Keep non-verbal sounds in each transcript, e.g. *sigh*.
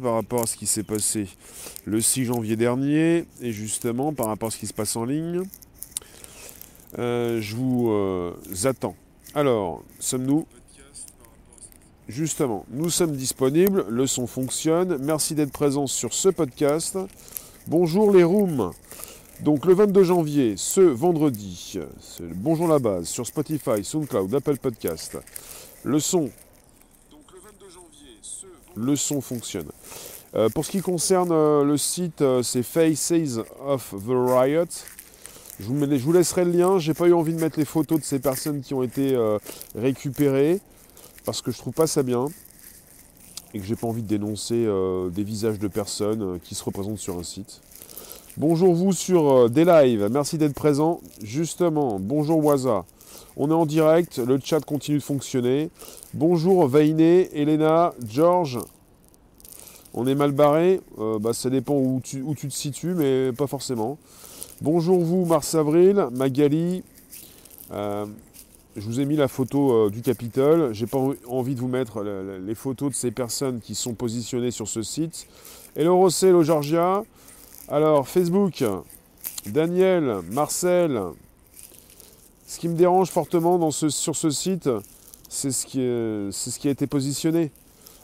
par rapport à ce qui s'est passé le 6 janvier dernier et justement par rapport à ce qui se passe en ligne. Euh, je vous euh, attends. Alors, sommes-nous? Justement, nous sommes disponibles, le son fonctionne. Merci d'être présent sur ce podcast. Bonjour les rooms. Donc le 22 janvier, ce vendredi, Bonjour la base sur Spotify, SoundCloud, Apple Podcast. Le son le son fonctionne. Euh, pour ce qui concerne euh, le site, euh, c'est Faces of the Riot. Je vous, laisserai le lien. J'ai pas eu envie de mettre les photos de ces personnes qui ont été récupérées parce que je trouve pas ça bien et que j'ai pas envie de dénoncer des visages de personnes qui se représentent sur un site. Bonjour vous sur des lives, merci d'être présent. Justement, bonjour Waza. On est en direct, le chat continue de fonctionner. Bonjour Vainé, Elena, George. On est mal barré, euh, bah, ça dépend où tu, te situes, mais pas forcément. Bonjour vous, Mars Avril, Magali. Euh, je vous ai mis la photo euh, du Capitole. J'ai pas envie de vous mettre les photos de ces personnes qui sont positionnées sur ce site. Hello Rossel, Georgia. Alors, Facebook, Daniel, Marcel, ce qui me dérange fortement sur ce site, c'est ce, qui a été positionné.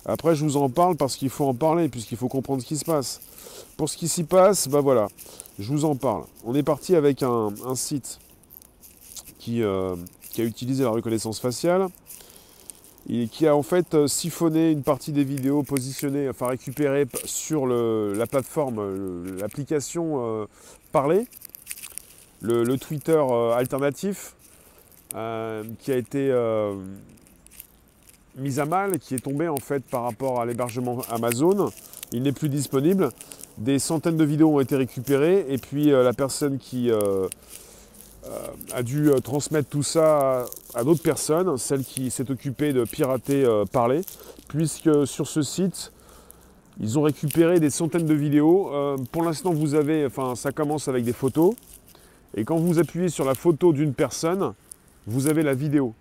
Après, je vous en parle parce qu'il faut en parler, puisqu'il faut comprendre ce qui se passe. Pour ce qui s'y passe, bah voilà, je vous en parle. On est parti avec un, site euh, qui, a utilisé la reconnaissance faciale et qui a en fait euh, siphonné une partie des vidéos positionnées, enfin récupérées sur la plateforme, l'application euh, parlée le, Twitter euh, alternatif euh, qui a été euh, mis à mal, qui est tombé en fait par rapport à l'hébergement Amazon. Il n'est plus disponible. Des centaines de vidéos ont été récupérées et puis la personne qui a dû transmettre tout ça à, d'autres personnes, celle qui s'est occupée de pirater Parler, puisque sur ce site, ils ont récupéré des centaines de vidéos. pour l'instant, vous avez, enfin, ça commence avec des photos. Et quand vous appuyez sur la photo d'une personne, vous avez la vidéo.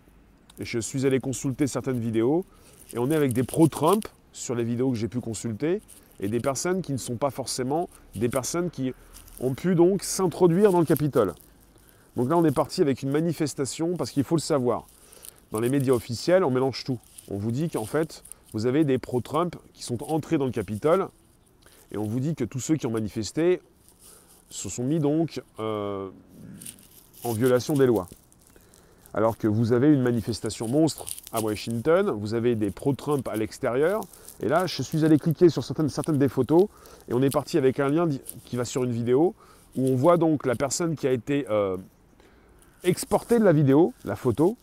Et je suis allé consulter certaines vidéos, et on est avec des pro-Trump sur les vidéos que j'ai pu consulter, et des personnes qui ne sont pas forcément des personnes qui ont pu donc s'introduire dans le Capitole. Donc là, on est parti avec une manifestation, parce qu'il faut le savoir. Dans les médias officiels, on mélange tout. On vous dit qu'en fait, vous avez des pro-Trump qui sont entrés dans le Capitole, et on vous dit que tous ceux qui ont manifesté se sont mis donc euh, en violation des lois. Alors que vous avez une manifestation monstre à Washington, vous avez des pro-Trump à l'extérieur, et là je suis allé cliquer sur certaines, des photos, et on est parti avec un lien qui va sur une vidéo, où on voit donc la personne qui a été euh, exportée de la vidéo, la photo,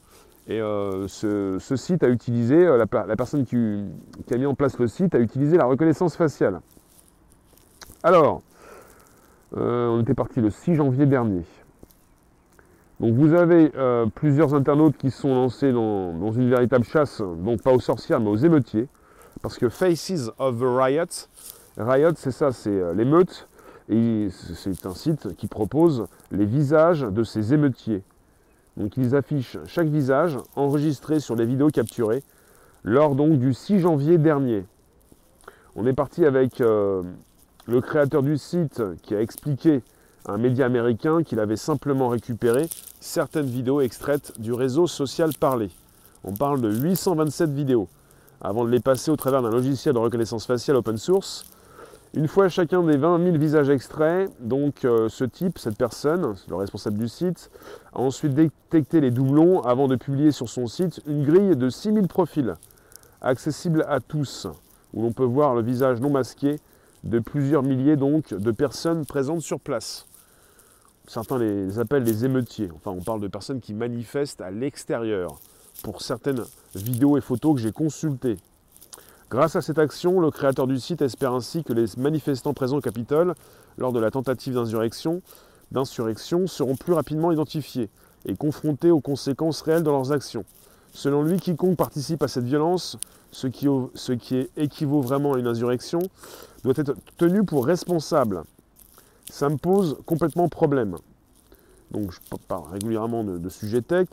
et euh, ce, site a utilisé, la, personne qui, a mis en place le site a utilisé la reconnaissance faciale. Alors, euh, on était parti le 6 janvier dernier. Donc vous avez euh, plusieurs internautes qui sont lancés dans, une véritable chasse, donc pas aux sorcières mais aux émeutiers, parce que Faces of the Riot, Riot c'est ça, c'est euh, l'émeute, et c'est un site qui propose les visages de ces émeutiers. Donc ils affichent chaque visage enregistré sur les vidéos capturées lors donc du 6 janvier dernier. On est parti avec le créateur du site qui a expliqué à un média américain qu'il avait simplement récupéré certaines vidéos extraites du réseau social Parler. On parle de 827 vidéos, avant de les passer au travers d'un logiciel de reconnaissance faciale open source. Une fois chacun des 20 000 visages extraits, donc euh, ce type, cette personne, le responsable du site, a ensuite détecté les doublons avant de publier sur son site une grille de 6000 profils, accessible à tous, où l'on peut voir le visage non masqué de plusieurs milliers donc de personnes présentes sur place. Certains les appellent les émeutiers. Enfin, on parle de personnes qui manifestent à l'extérieur pour certaines vidéos et photos que j'ai consultées. Grâce à cette action, le créateur du site espère ainsi que les manifestants présents au Capitole lors de la tentative d'insurrection, d'insurrection seront plus rapidement identifiés et confrontés aux conséquences réelles de leurs actions. Selon lui, quiconque participe à cette violence, ce qui, ce qui équivaut vraiment à une insurrection, doit être tenu pour responsable. Ça me pose complètement problème. Donc je parle régulièrement de, sujets tech.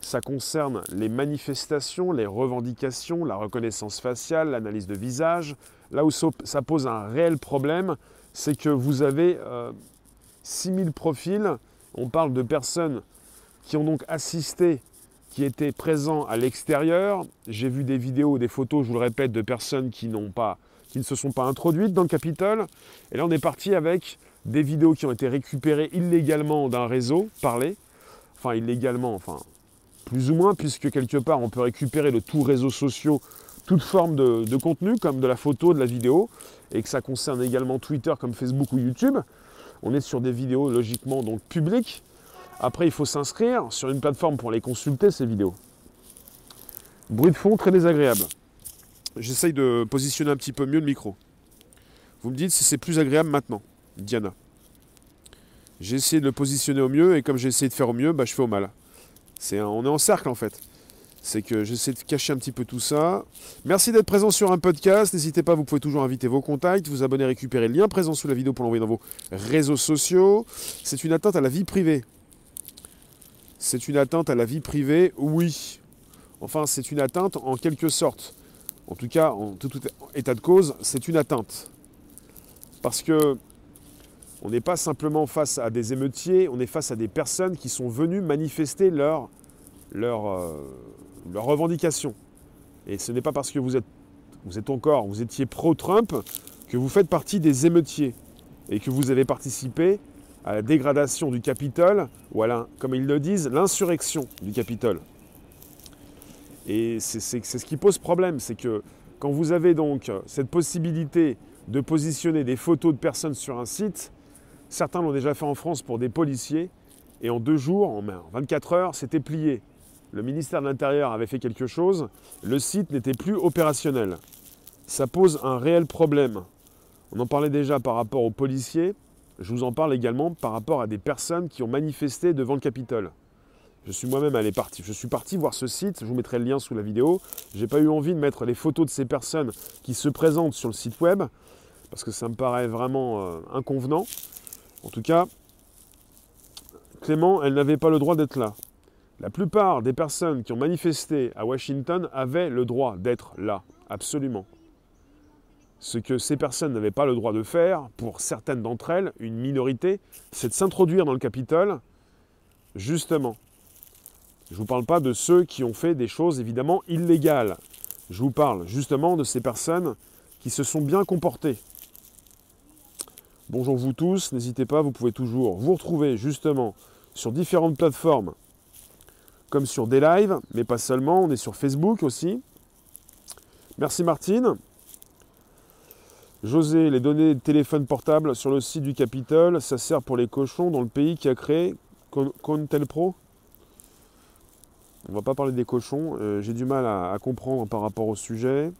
Ça concerne les manifestations, les revendications, la reconnaissance faciale, l'analyse de visage, là où ça pose un réel problème, c'est que vous avez 6000 profils. On parle de personnes qui ont donc assisté, qui étaient présents à l'extérieur. J'ai vu des vidéos, des photos, je vous le répète, de personnes qui n'ont pas, qui ne se sont pas introduites dans le Capitole. Et là, on est parti avec des vidéos qui ont été récupérées illégalement d'un réseau parlé. Enfin, illégalement, enfin, plus ou moins, puisque quelque part, on peut récupérer de tous réseaux sociaux toute forme de, de, contenu, comme de la photo, de la vidéo, et que ça concerne également Twitter comme Facebook ou YouTube. On est sur des vidéos logiquement donc publiques. Après, il faut s'inscrire sur une plateforme pour les consulter, ces vidéos. Bruit de fond très désagréable. J'essaye de positionner un petit peu mieux le micro. Vous me dites si c'est plus agréable maintenant, Diana. J'ai essayé de le positionner au mieux et comme j'ai essayé de faire au mieux, bah, je fais au mal. On est en cercle en fait. C'est que j'essaie de cacher un petit peu tout ça. Merci d'être présent sur un podcast. N'hésitez pas, vous pouvez toujours inviter vos contacts, vous abonner, récupérer le lien présent sous la vidéo pour l'envoyer dans vos réseaux sociaux. C'est une atteinte à la vie privée. C'est une atteinte à la vie privée, oui. Enfin, c'est une atteinte en quelque sorte. En tout cas, en tout état de cause, c'est une atteinte. Parce que on n'est pas simplement face à des émeutiers, on est face à des personnes qui sont venues manifester leur, leur, euh, leur revendication. Et ce n'est pas parce que vous êtes, vous êtes encore, vous étiez pro-Trump, que vous faites partie des émeutiers et que vous avez participé à la dégradation du Capitole, ou à, comme ils le disent, l'insurrection du Capitole. Et c'est ce qui pose problème, c'est que quand vous avez donc cette possibilité de positionner des photos de personnes sur un site, certains l'ont déjà fait en France pour des policiers, et en deux jours, en 24 heures, c'était plié. Le ministère de l'Intérieur avait fait quelque chose, le site n'était plus opérationnel. Ça pose un réel problème. On en parlait déjà par rapport aux policiers, je vous en parle également par rapport à des personnes qui ont manifesté devant le Capitole. Je suis moi-même allé partir. Je suis parti voir ce site, je vous mettrai le lien sous la vidéo. Je n'ai pas eu envie de mettre les photos de ces personnes qui se présentent sur le site web, parce que ça me paraît vraiment euh, inconvenant. En tout cas, Clément, elle n'avait pas le droit d'être là. La plupart des personnes qui ont manifesté à Washington avaient le droit d'être là, absolument. Ce que ces personnes n'avaient pas le droit de faire, pour certaines d'entre elles, une minorité, c'est de s'introduire dans le Capitole, justement. Je ne vous parle pas de ceux qui ont fait des choses évidemment illégales. Je vous parle justement de ces personnes qui se sont bien comportées. Bonjour vous tous, n'hésitez pas, vous pouvez toujours vous retrouver justement sur différentes plateformes, comme sur des lives, mais pas seulement, on est sur Facebook aussi. Merci Martine. José, les données de téléphone portable sur le site du Capitole, ça sert pour les cochons dans le pays qui a créé Contelpro? On va pas parler des cochons, euh, j'ai du mal à, comprendre par rapport au sujet.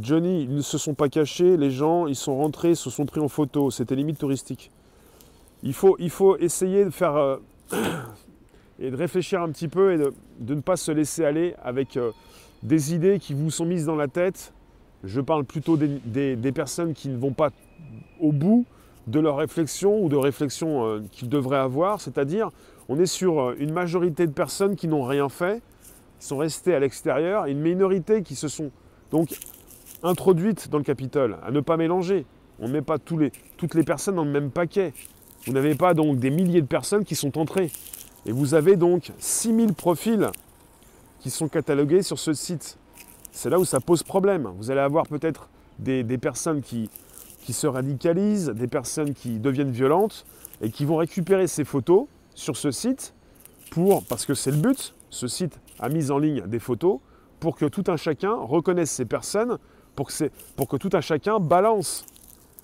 Johnny, ils ne se sont pas cachés, les gens, ils sont rentrés, se sont pris en photo, c'était limite touristique. Il faut, il faut essayer de faire euh, *coughs* et de réfléchir un petit peu et de, ne pas se laisser aller avec euh, des idées qui vous sont mises dans la tête. Je parle plutôt des, personnes qui ne vont pas au bout de leur réflexion ou de réflexion euh, qu'ils devraient avoir. C'est-à-dire, on est sur euh, une majorité de personnes qui n'ont rien fait, qui sont restées à l'extérieur, une minorité qui se sont donc introduites dans le Capitole, à ne pas mélanger. On ne met pas toutes les personnes dans le même paquet. Vous n'avez pas donc des milliers de personnes qui sont entrées. Et vous avez donc 6000 profils qui sont catalogués sur ce site. C'est là où ça pose problème. Vous allez avoir peut-être des, personnes qui, qui se radicalisent, des personnes qui deviennent violentes et qui vont récupérer ces photos sur ce site pour, parce que c'est le but, ce site a mis en ligne des photos pour que tout un chacun reconnaisse ces personnes, pour que, pour que tout un chacun balance,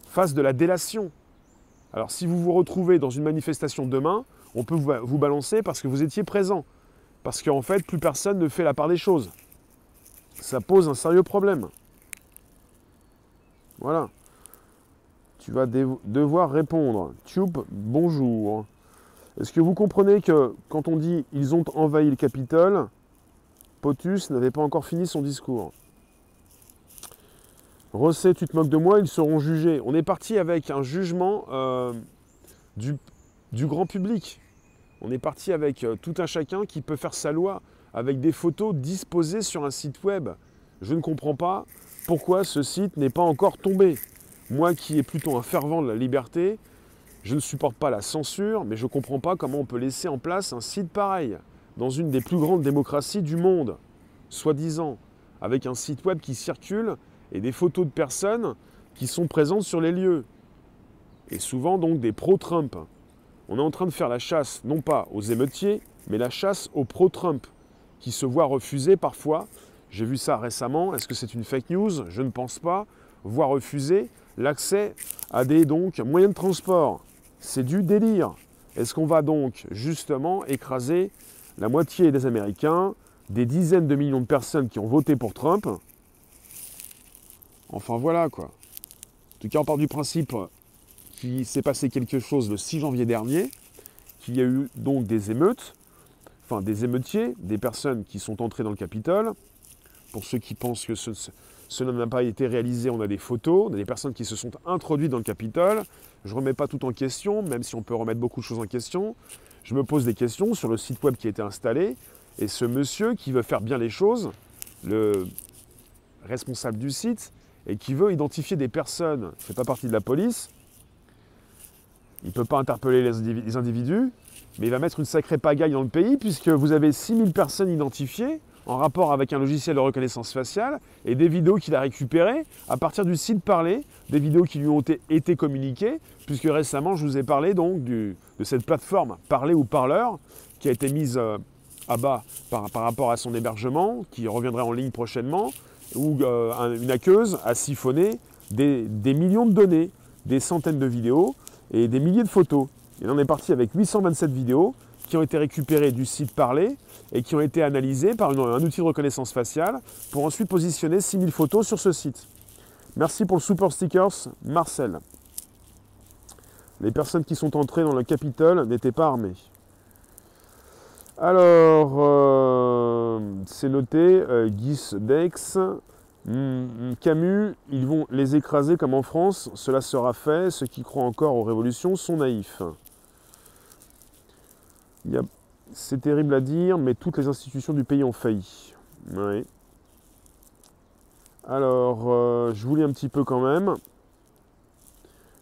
fasse de la délation. Alors si vous vous retrouvez dans une manifestation demain, on peut vous balancer parce que vous étiez présent. Parce qu'en fait, plus personne ne fait la part des choses. Ça pose un sérieux problème. Voilà. Tu vas devoir répondre. Tube, bonjour. Est-ce que vous comprenez que quand on dit ils ont envahi le Capitole, Potus n'avait pas encore fini son discours Rosset, tu te moques de moi, ils seront jugés. On est parti avec un jugement euh, du, du grand public. On est parti avec euh, tout un chacun qui peut faire sa loi. avec des photos disposées sur un site web. Je ne comprends pas pourquoi ce site n'est pas encore tombé. Moi qui est plutôt un fervent de la liberté, je ne supporte pas la censure, mais je ne comprends pas comment on peut laisser en place un site pareil, dans une des plus grandes démocraties du monde, soi-disant, avec un site web qui circule et des photos de personnes qui sont présentes sur les lieux. Et souvent donc des pro-Trump. On est en train de faire la chasse, non pas aux émeutiers, mais la chasse aux pro-Trump, qui se voient refuser parfois, j'ai vu ça récemment, est-ce que c'est une fake news? Je ne pense pas, voire refuser l'accès à des moyens de transport. C'est du délire. Est-ce qu'on va donc justement écraser la moitié des Américains, des dizaines de millions de personnes qui ont voté pour Trump? Enfin voilà quoi. En tout cas, on part du principe qu'il s'est passé quelque chose le 6 janvier dernier, qu'il y a eu donc des émeutes, enfin des émeutiers, des personnes qui sont entrées dans le Capitole. Pour ceux qui pensent que ce, cela n'a pas été réalisé, on a des photos, on a des personnes qui se sont introduites dans le Capitole. Je ne remets pas tout en question, même si on peut remettre beaucoup de choses en question. Je me pose des questions sur le site web qui a été installé. Et ce monsieur qui veut faire bien les choses, le responsable du site, et qui veut identifier des personnes, ne fait pas partie de la police, il ne peut pas interpeller les individus, mais il va mettre une sacrée pagaille dans le pays, puisque vous avez 6000 personnes identifiées, en rapport avec un logiciel de reconnaissance faciale et des vidéos qu'il a récupérées à partir du site Parler, des vidéos qui lui ont été, communiquées, puisque récemment je vous ai parlé donc de cette plateforme Parler ou Parleur qui a été mise euh, à bas par, rapport à son hébergement, qui reviendrait en ligne prochainement, où euh, une hackeuse a siphonné des, des millions de données, des centaines de vidéos et des milliers de photos. Il en est parti avec 827 vidéos qui ont été récupérées du site Parler et qui ont été analysés par un outil de reconnaissance faciale pour ensuite positionner 6000 photos sur ce site. Merci pour le super stickers, Marcel. Les personnes qui sont entrées dans le Capitole n'étaient pas armées. Alors, euh, c'est noté, euh, Dex, Camus, ils vont les écraser comme en France, cela sera fait, ceux qui croient encore aux révolutions sont naïfs. C'est terrible à dire, mais toutes les institutions du pays ont failli. Alors, euh, je vous lis un petit peu quand même.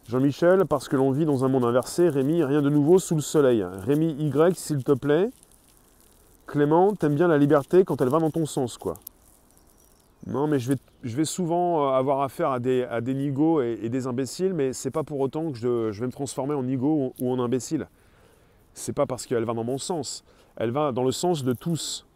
Jean-Michel, parce que l'on vit dans un monde inversé, Rémi, rien de nouveau sous le soleil. Rémi Y, s'il te plaît. Clément, t'aimes bien la liberté quand elle va dans ton sens, quoi. Non, mais je vais, souvent euh, avoir affaire à des, à et, des imbéciles, mais c'est pas pour autant que je, je, vais me transformer en nigo ou en imbécile c'est pas parce qu'elle va dans mon sens. Elle va dans le sens de tous.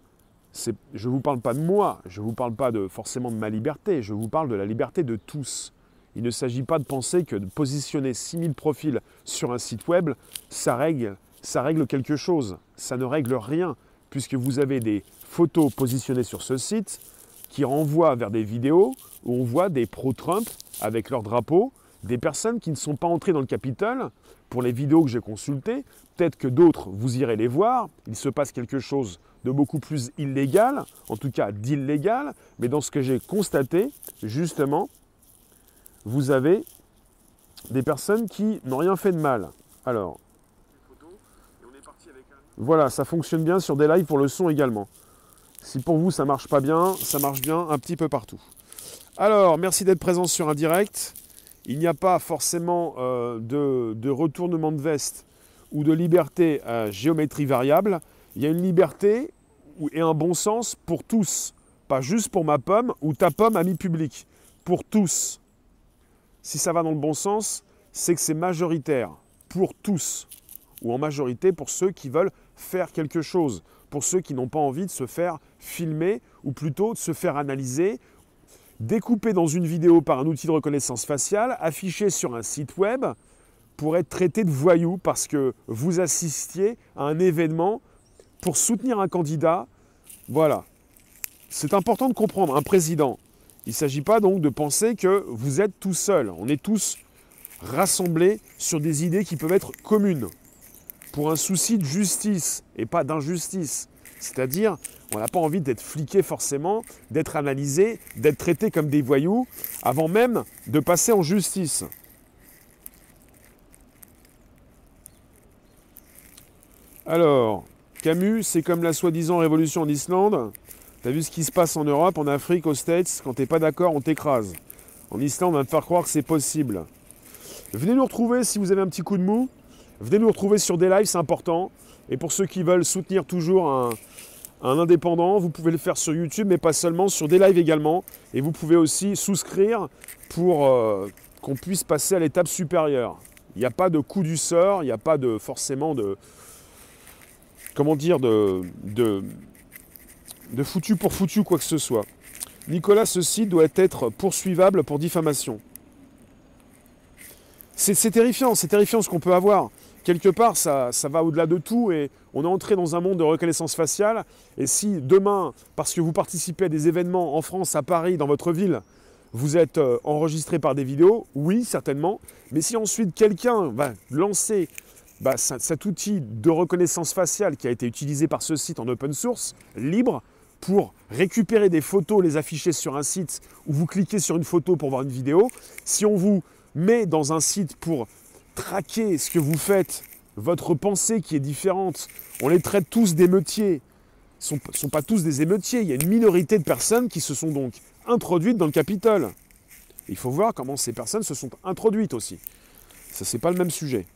Je ne vous parle pas de moi, je ne vous parle pas de, forcément de ma liberté, je vous parle de la liberté de tous. Il ne s'agit pas de penser que de positionner 6000 profils sur un site web, ça règle, ça règle quelque chose. Ça ne règle rien, puisque vous avez des photos positionnées sur ce site qui renvoient vers des vidéos où on voit des pro-Trump avec leur drapeau, des personnes qui ne sont pas entrées dans le Capitole pour les vidéos que j'ai consultées, peut-être que d'autres, vous irez les voir, il se passe quelque chose de beaucoup plus illégal, en tout cas d'illégal, mais dans ce que j'ai constaté, justement, vous avez des personnes qui n'ont rien fait de mal. Alors, voilà, ça fonctionne bien sur des lives pour le son également. Si pour vous ça marche pas bien, ça marche bien un petit peu partout. Alors, merci d'être présent sur un direct. Il n'y a pas forcément euh, de, retournement de veste ou de liberté à géométrie variable. Il y a une liberté et un bon sens pour tous. Pas juste pour ma pomme ou ta pomme, ami public. Pour tous. Si ça va dans le bon sens, c'est que c'est majoritaire. Pour tous. Ou en majorité pour ceux qui veulent faire quelque chose. Pour ceux qui n'ont pas envie de se faire filmer ou plutôt de se faire analyser découpé dans une vidéo par un outil de reconnaissance faciale, affiché sur un site web, pour être traité de voyou parce que vous assistiez à un événement pour soutenir un candidat. Voilà. C'est important de comprendre, un président. Il ne s'agit pas donc de penser que vous êtes tout seul. On est tous rassemblés sur des idées qui peuvent être communes, pour un souci de justice et pas d'injustice. C'est-à-dire, on n'a pas envie d'être fliqué forcément, d'être analysé, d'être traité comme des voyous, avant même de passer en justice. Alors, Camus, c'est comme la soi-disant révolution en Islande. T'as vu ce qui se passe en Europe, en Afrique, aux States Quand t'es pas d'accord, on t'écrase. En Islande, on va me faire croire que c'est possible. Venez nous retrouver si vous avez un petit coup de mou. Venez nous retrouver sur des lives, c'est important. Et pour ceux qui veulent soutenir toujours un, indépendant, vous pouvez le faire sur YouTube, mais pas seulement, sur des lives également. Et vous pouvez aussi souscrire pour euh, qu'on puisse passer à l'étape supérieure. Il n'y a pas de coup du sort, il n'y a pas de forcément de. Comment dire de, de, de foutu pour foutu quoi que ce soit. Nicolas, ceci doit être poursuivable pour diffamation. C'est terrifiant, c'est terrifiant ce qu'on peut avoir. Quelque part, ça, va au-delà de tout et on est entré dans un monde de reconnaissance faciale. Et si demain, parce que vous participez à des événements en France, à Paris, dans votre ville, vous êtes euh, enregistré par des vidéos, oui, certainement. Mais si ensuite quelqu'un va lancer bah, cet outil de reconnaissance faciale qui a été utilisé par ce site en open source, libre, pour récupérer des photos, les afficher sur un site, ou vous cliquez sur une photo pour voir une vidéo, si on vous met dans un site pour traquer ce que vous faites, votre pensée qui est différente, on les traite tous d'émeutiers, ne sont pas tous des émeutiers, il y a une minorité de personnes qui se sont donc introduites dans le Capitole. Il faut voir comment ces personnes se sont introduites aussi. Ça, c'est pas le même sujet.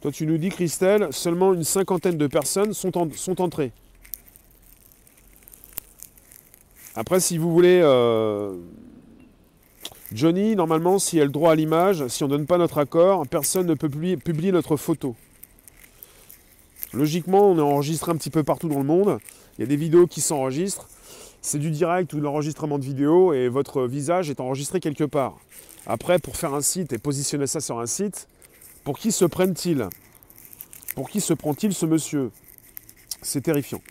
Toi, tu nous dis, Christelle, seulement une cinquantaine de personnes sont entrées. Après, si vous voulez, euh, Johnny, normalement, s'il y a le droit à l'image, si on ne donne pas notre accord, personne ne peut publier notre photo. Logiquement, on est enregistré un petit peu partout dans le monde. Il y a des vidéos qui s'enregistrent. C'est du direct ou de l'enregistrement de vidéo et votre visage est enregistré quelque part. Après, pour faire un site et positionner ça sur un site, pour qui se prennent-ils? Pour qui se prend-il ce monsieur? C'est terrifiant.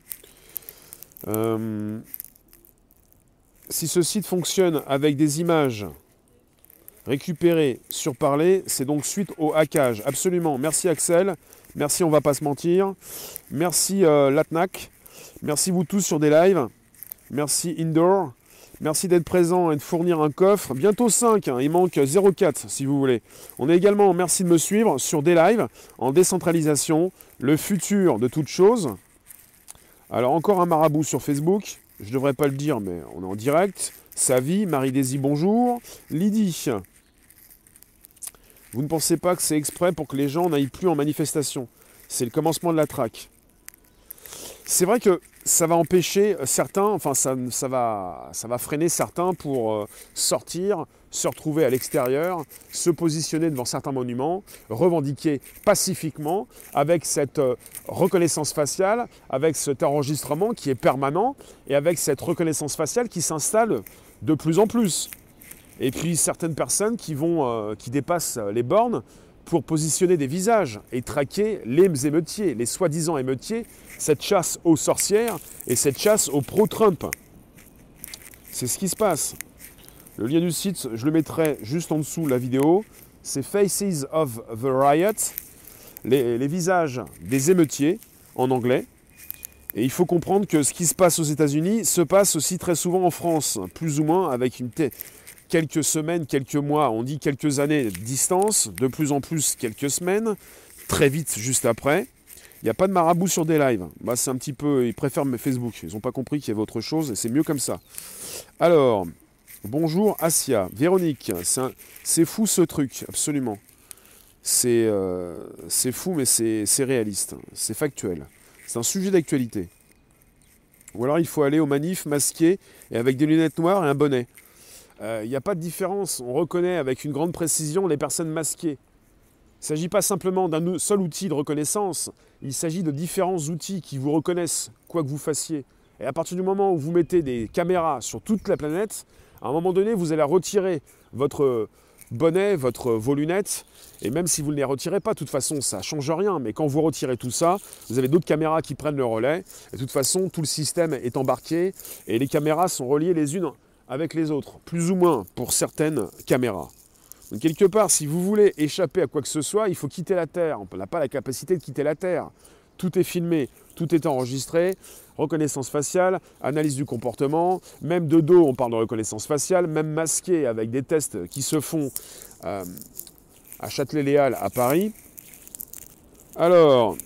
Euh, si ce site fonctionne avec des images récupérées sur parler, c'est donc suite au hackage. Absolument. Merci Axel. Merci, on va pas se mentir. Merci euh, Latnac. Merci vous tous sur des lives. Merci Indoor. Merci d'être présent et de fournir un coffre. Bientôt 5, hein. il manque 0,4 si vous voulez. On est également, merci de me suivre, sur des lives en décentralisation, le futur de toute chose. Alors encore un marabout sur Facebook, je ne devrais pas le dire mais on est en direct. Savi, Marie-Daisy, bonjour. Lydie, vous ne pensez pas que c'est exprès pour que les gens n'aillent plus en manifestation? C'est le commencement de la traque. C'est vrai que ça va empêcher certains, enfin ça, va, freiner certains pour euh, sortir, se retrouver à l'extérieur, se positionner devant certains monuments, revendiquer pacifiquement avec cette euh, reconnaissance faciale, avec cet enregistrement qui est permanent et avec cette reconnaissance faciale qui s'installe de plus en plus. Et puis certaines personnes qui, euh, qui dépassent les bornes pour positionner des visages et traquer les émeutiers, les soi-disant émeutiers, cette chasse aux sorcières et cette chasse aux pro-Trump. C'est ce qui se passe. Le lien du site, je le mettrai juste en dessous la vidéo. C'est Faces of the Riot, les, visages des émeutiers en anglais. Et il faut comprendre que ce qui se passe aux États-Unis se passe aussi très souvent en France, plus ou moins avec une, quelques semaines, quelques mois, on dit quelques années de distance, de plus en plus quelques semaines, très vite juste après. Il n'y a pas de marabout sur des lives. Bah, c'est un petit peu. Ils préfèrent mes Facebook. Ils n'ont pas compris qu'il y avait autre chose et c'est mieux comme ça. Alors, bonjour Asia. Véronique, c'est fou ce truc, absolument. C'est euh, fou, mais c'est réaliste. C'est factuel. C'est un sujet d'actualité. Ou alors il faut aller au manif masqué et avec des lunettes noires et un bonnet. Il euh, n'y a pas de différence. On reconnaît avec une grande précision les personnes masquées. Il ne s'agit pas simplement d'un seul outil de reconnaissance, il s'agit de différents outils qui vous reconnaissent, quoi que vous fassiez. Et à partir du moment où vous mettez des caméras sur toute la planète, à un moment donné, vous allez retirer votre bonnet, votre, vos lunettes, et même si vous ne les retirez pas, de toute façon, ça ne change rien. Mais quand vous retirez tout ça, vous avez d'autres caméras qui prennent le relais, de toute façon, tout le système est embarqué, et les caméras sont reliées les unes avec les autres, plus ou moins pour certaines caméras. Donc quelque part, si vous voulez échapper à quoi que ce soit, il faut quitter la Terre. On n'a pas la capacité de quitter la Terre. Tout est filmé, tout est enregistré, reconnaissance faciale, analyse du comportement, même de dos, on parle de reconnaissance faciale, même masqué avec des tests qui se font euh, à Châtelet-Léal, à Paris. Alors,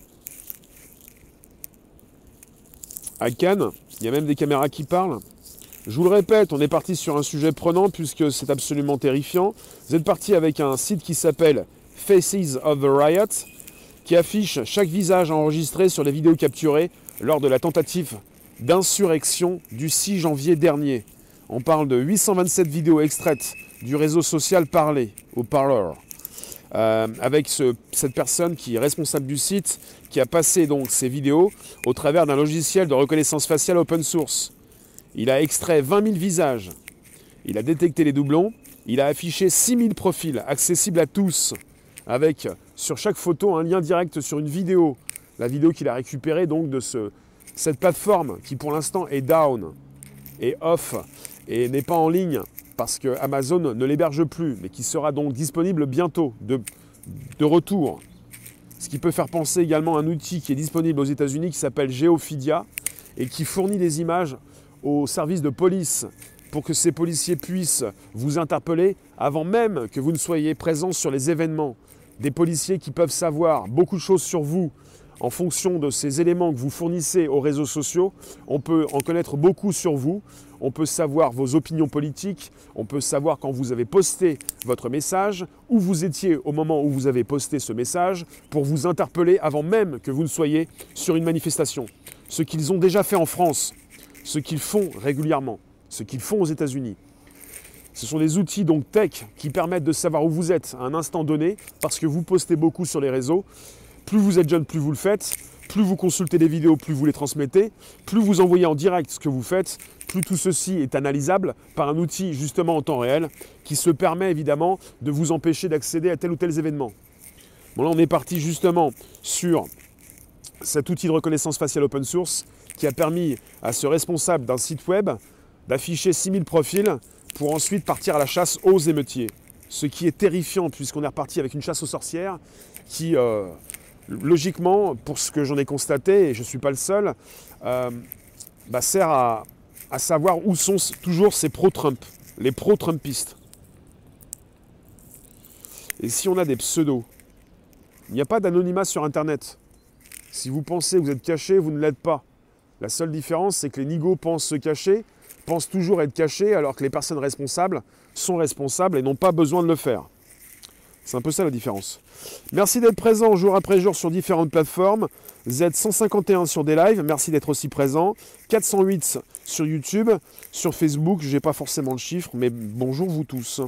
à Cannes, il y a même des caméras qui parlent. Je vous le répète, on est parti sur un sujet prenant puisque c'est absolument terrifiant. Vous êtes parti avec un site qui s'appelle Faces of the Riot, qui affiche chaque visage enregistré sur les vidéos capturées lors de la tentative d'insurrection du 6 janvier dernier. On parle de 827 vidéos extraites du réseau social Parler, au Parler. Euh, avec cette personne qui est responsable du site, qui a passé donc ces vidéos au travers d'un logiciel de reconnaissance faciale open source. Il a extrait 20 000 visages, il a détecté les doublons, il a affiché 6 000 profils accessibles à tous, avec sur chaque photo un lien direct sur une vidéo, la vidéo qu'il a récupérée donc de ce, cette plateforme qui pour l'instant est down, et off, et n'est pas en ligne parce que Amazon ne l'héberge plus, mais qui sera donc disponible bientôt, de, retour. Ce qui peut faire penser également à un outil qui est disponible aux États-Unis qui s'appelle Geophidia et qui fournit des images aux services de police pour que ces policiers puissent vous interpeller avant même que vous ne soyez présent sur les événements. Des policiers qui peuvent savoir beaucoup de choses sur vous en fonction de ces éléments que vous fournissez aux réseaux sociaux. On peut en connaître beaucoup sur vous on peut savoir vos opinions politiques, on peut savoir quand vous avez posté votre message, où vous étiez au moment où vous avez posté ce message, pour vous interpeller avant même que vous ne soyez sur une manifestation. Ce qu'ils ont déjà fait en France, ce qu'ils font régulièrement, ce qu'ils font aux États-Unis. Ce sont des outils donc tech qui permettent de savoir où vous êtes à un instant donné, parce que vous postez beaucoup sur les réseaux. Plus vous êtes jeune, plus vous le faites. Plus vous consultez des vidéos, plus vous les transmettez. Plus vous envoyez en direct ce que vous faites, plus tout ceci est analysable par un outil justement en temps réel qui se permet évidemment de vous empêcher d'accéder à tel ou tel événement. Bon là on est parti justement sur cet outil de reconnaissance faciale open source qui a permis à ce responsable d'un site web d'afficher 6000 profils pour ensuite partir à la chasse aux émeutiers. Ce qui est terrifiant puisqu'on est reparti avec une chasse aux sorcières qui, euh, logiquement, pour ce que j'en ai constaté, et je ne suis pas le seul, euh, bah, sert à, à savoir où sont toujours ces pro-Trump, les pro-Trumpistes. Et si on a des pseudos, il n'y a pas d'anonymat sur Internet. Si vous pensez que vous êtes caché, vous ne l'êtes pas. La seule différence, c'est que les nigauds pensent se cacher, pensent toujours être cachés, alors que les personnes responsables sont responsables et n'ont pas besoin de le faire. C'est un peu ça la différence. Merci d'être présent jour après jour sur différentes plateformes. Z151 sur des lives, merci d'être aussi présent. 408 sur YouTube, sur Facebook, je n'ai pas forcément le chiffre, mais bonjour vous tous.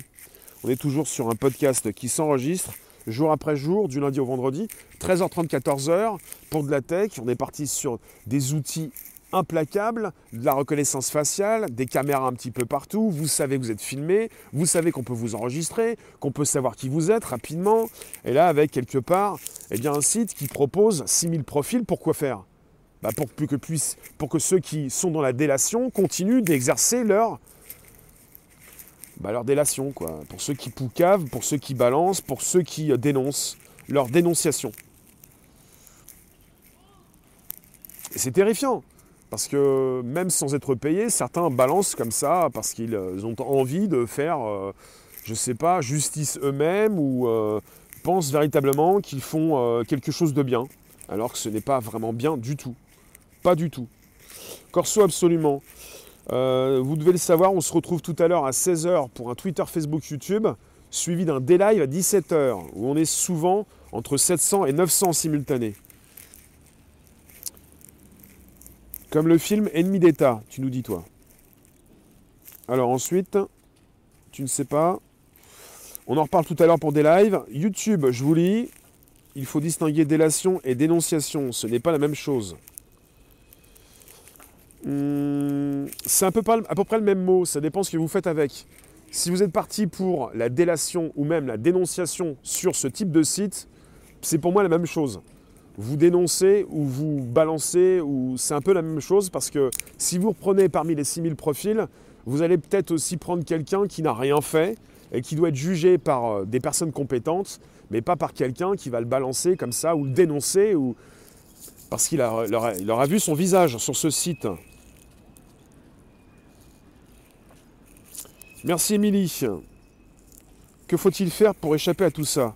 On est toujours sur un podcast qui s'enregistre jour après jour, du lundi au vendredi, 13h30, 14h, pour de la tech. On est parti sur des outils implacable, de la reconnaissance faciale, des caméras un petit peu partout, vous savez que vous êtes filmé, vous savez qu'on peut vous enregistrer, qu'on peut savoir qui vous êtes rapidement, et là avec quelque part eh bien, un site qui propose 6000 profils, pour quoi faire? Bah, pour, que puisse, pour que ceux qui sont dans la délation continuent d'exercer leur, bah, leur délation, quoi. pour ceux qui poucavent, pour ceux qui balancent, pour ceux qui euh, dénoncent, leur dénonciation. Et c'est terrifiant. Parce que même sans être payés, certains balancent comme ça parce qu'ils euh, ont envie de faire, euh, je sais pas, justice eux-mêmes ou pensent véritablement qu'ils font quelque chose de bien, alors que ce n'est pas vraiment bien du tout. Pas du tout. Corso absolument. Vous devez le savoir, on se retrouve tout à l'heure à 16h pour un Twitter, Facebook, YouTube, suivi d'un D-Live à 17h, où on est souvent entre 700 et 900 simultanés. Comme le film Ennemi d'État, tu nous dis toi. Alors ensuite, tu ne sais pas. On en reparle tout à l'heure pour des lives. YouTube, je vous lis. Il faut distinguer délation et dénonciation. Ce n'est pas la même chose. Hmm, c'est à peu, à peu près le même mot. Ça dépend ce que vous faites avec. Si vous êtes parti pour la délation ou même la dénonciation sur ce type de site, c'est pour moi la même chose vous dénoncez ou vous balancez, ou c'est un peu la même chose parce que si vous reprenez parmi les 6000 profils, vous allez peut-être aussi prendre quelqu'un qui n'a rien fait et qui doit être jugé par euh, des personnes compétentes, mais pas par quelqu'un qui va le balancer comme ça ou le dénoncer ou parce qu'il aura, vu son visage sur ce site. Merci Émilie. Que faut-il faire pour échapper à tout ça?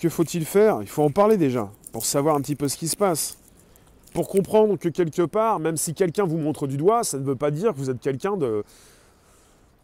Que faut-il faire? Il faut en parler déjà. pour savoir un petit peu ce qui se passe. Pour comprendre que quelque part, même si quelqu'un vous montre du doigt, ça ne veut pas dire que vous êtes quelqu'un de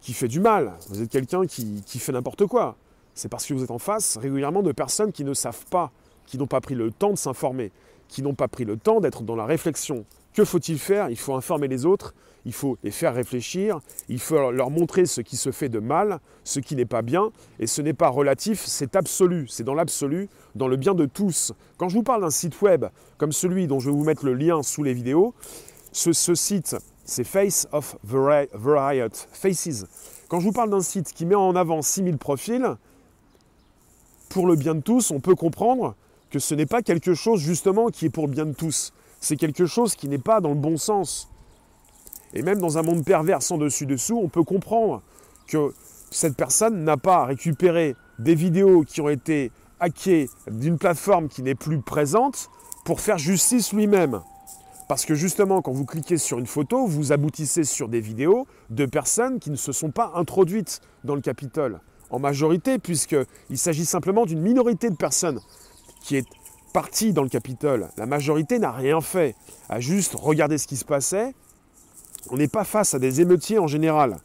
qui fait du mal, vous êtes quelqu'un qui, qui fait n'importe quoi. C'est parce que vous êtes en face régulièrement de personnes qui ne savent pas, qui n'ont pas pris le temps de s'informer, qui n'ont pas pris le temps d'être dans la réflexion. Que faut-il faire? Il faut informer les autres, il faut les faire réfléchir, il faut leur montrer ce qui se fait de mal, ce qui n'est pas bien, et ce n'est pas relatif, c'est absolu, c'est dans l'absolu, dans le bien de tous. Quand je vous parle d'un site web comme celui dont je vais vous mettre le lien sous les vidéos, ce, site, c'est Face of the Riot, Faces. Quand je vous parle d'un site qui met en avant 6000 profils, pour le bien de tous, on peut comprendre que ce n'est pas quelque chose justement qui est pour le bien de tous. C'est quelque chose qui n'est pas dans le bon sens. Et même dans un monde pervers sans dessus-dessous, on peut comprendre que cette personne n'a pas récupéré des vidéos qui ont été hackées d'une plateforme qui n'est plus présente pour faire justice lui-même. Parce que justement, quand vous cliquez sur une photo, vous aboutissez sur des vidéos de personnes qui ne se sont pas introduites dans le Capitole, en majorité, puisqu'il s'agit simplement d'une minorité de personnes qui est partie dans le Capitole. La majorité n'a rien fait, a juste regardé ce qui se passait. On n'est pas face à des émeutiers en général.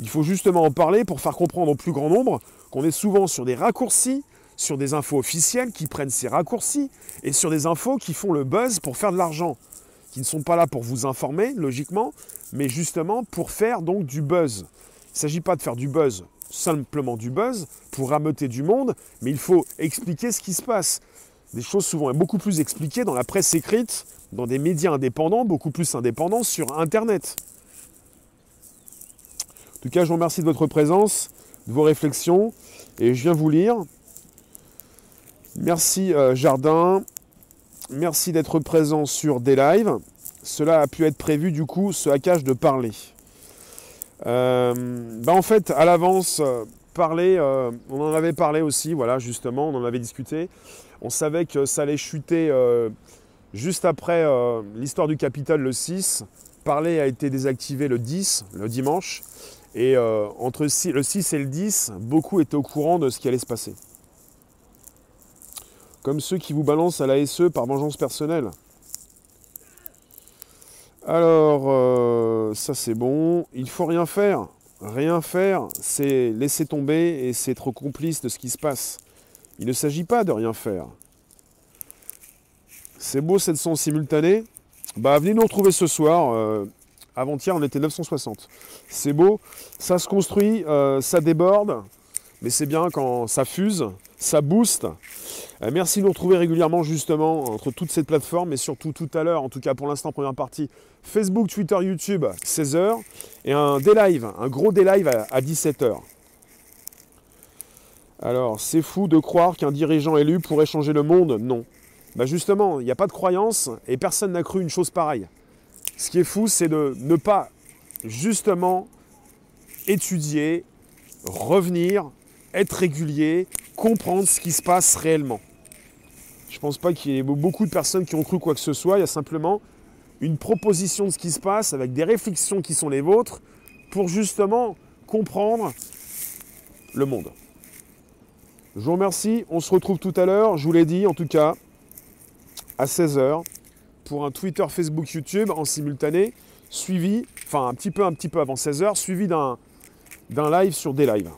Il faut justement en parler pour faire comprendre au plus grand nombre qu'on est souvent sur des raccourcis, sur des infos officielles qui prennent ces raccourcis et sur des infos qui font le buzz pour faire de l'argent, qui ne sont pas là pour vous informer, logiquement, mais justement pour faire donc du buzz. Il ne s'agit pas de faire du buzz simplement du buzz pour rameuter du monde, mais il faut expliquer ce qui se passe. Des choses souvent beaucoup plus expliquées dans la presse écrite, dans des médias indépendants, beaucoup plus indépendants sur Internet. En tout cas, je vous remercie de votre présence, de vos réflexions, et je viens vous lire. Merci euh, Jardin, merci d'être présent sur des lives. Cela a pu être prévu du coup, ce hackage de parler. Euh, bah, en fait, à l'avance, euh, parler, on en avait parlé aussi, voilà, justement, on en avait discuté. On savait que ça allait chuter juste après l'histoire du Capitole le 6. Parler a été désactivé le 10, le dimanche. Et entre le 6 et le 10, beaucoup étaient au courant de ce qui allait se passer. Comme ceux qui vous balancent à la SE par vengeance personnelle. Alors, euh, ça c'est bon. Il faut rien faire. Rien faire, c'est laisser tomber et c'est être complice de ce qui se passe. Il ne s'agit pas de rien faire. C'est beau cette son simultanée. Bah venez nous retrouver ce soir. Euh, avant-hier on était 960. C'est beau, ça se construit, euh, ça déborde, mais c'est bien quand ça fuse, ça booste. Euh, merci de nous retrouver régulièrement justement entre toutes ces plateformes et surtout tout à l'heure, en tout cas pour l'instant première partie, Facebook, Twitter, YouTube, 16h et un live, un gros live à 17h. Alors, c'est fou de croire qu'un dirigeant élu pourrait changer le monde Non. Bah justement, il n'y a pas de croyance et personne n'a cru une chose pareille. Ce qui est fou, c'est de ne pas justement étudier, revenir, être régulier, comprendre ce qui se passe réellement. Je ne pense pas qu'il y ait beaucoup de personnes qui ont cru quoi que ce soit. Il y a simplement une proposition de ce qui se passe avec des réflexions qui sont les vôtres pour justement comprendre le monde. Je vous remercie. On se retrouve tout à l'heure. Je vous l'ai dit en tout cas à 16h pour un Twitter, Facebook, YouTube en simultané, suivi, enfin un petit peu, un petit peu avant 16h, suivi d'un, d'un live sur des lives.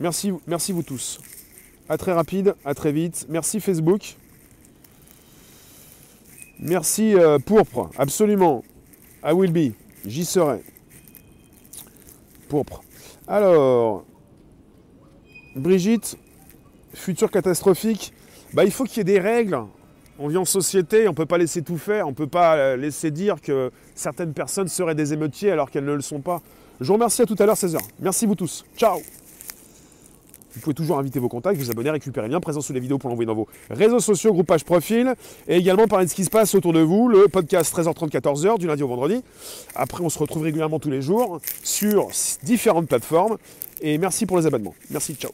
Merci, merci vous tous. À très rapide, à très vite. Merci Facebook. Merci euh, Pourpre, absolument. I will be, j'y serai. Pourpre. Alors, Brigitte, futur catastrophique, bah, il faut qu'il y ait des règles. On vit en société, on ne peut pas laisser tout faire, on ne peut pas euh, laisser dire que certaines personnes seraient des émeutiers alors qu'elles ne le sont pas. Je vous remercie à tout à l'heure 16h. Merci vous tous. Ciao vous pouvez toujours inviter vos contacts, vous abonner, récupérer le lien présent sous les vidéos pour l'envoyer dans vos réseaux sociaux, groupage profil, et également parler de ce qui se passe autour de vous, le podcast 13h30, 14h, du lundi au vendredi. Après, on se retrouve régulièrement tous les jours sur différentes plateformes. Et merci pour les abonnements. Merci, ciao.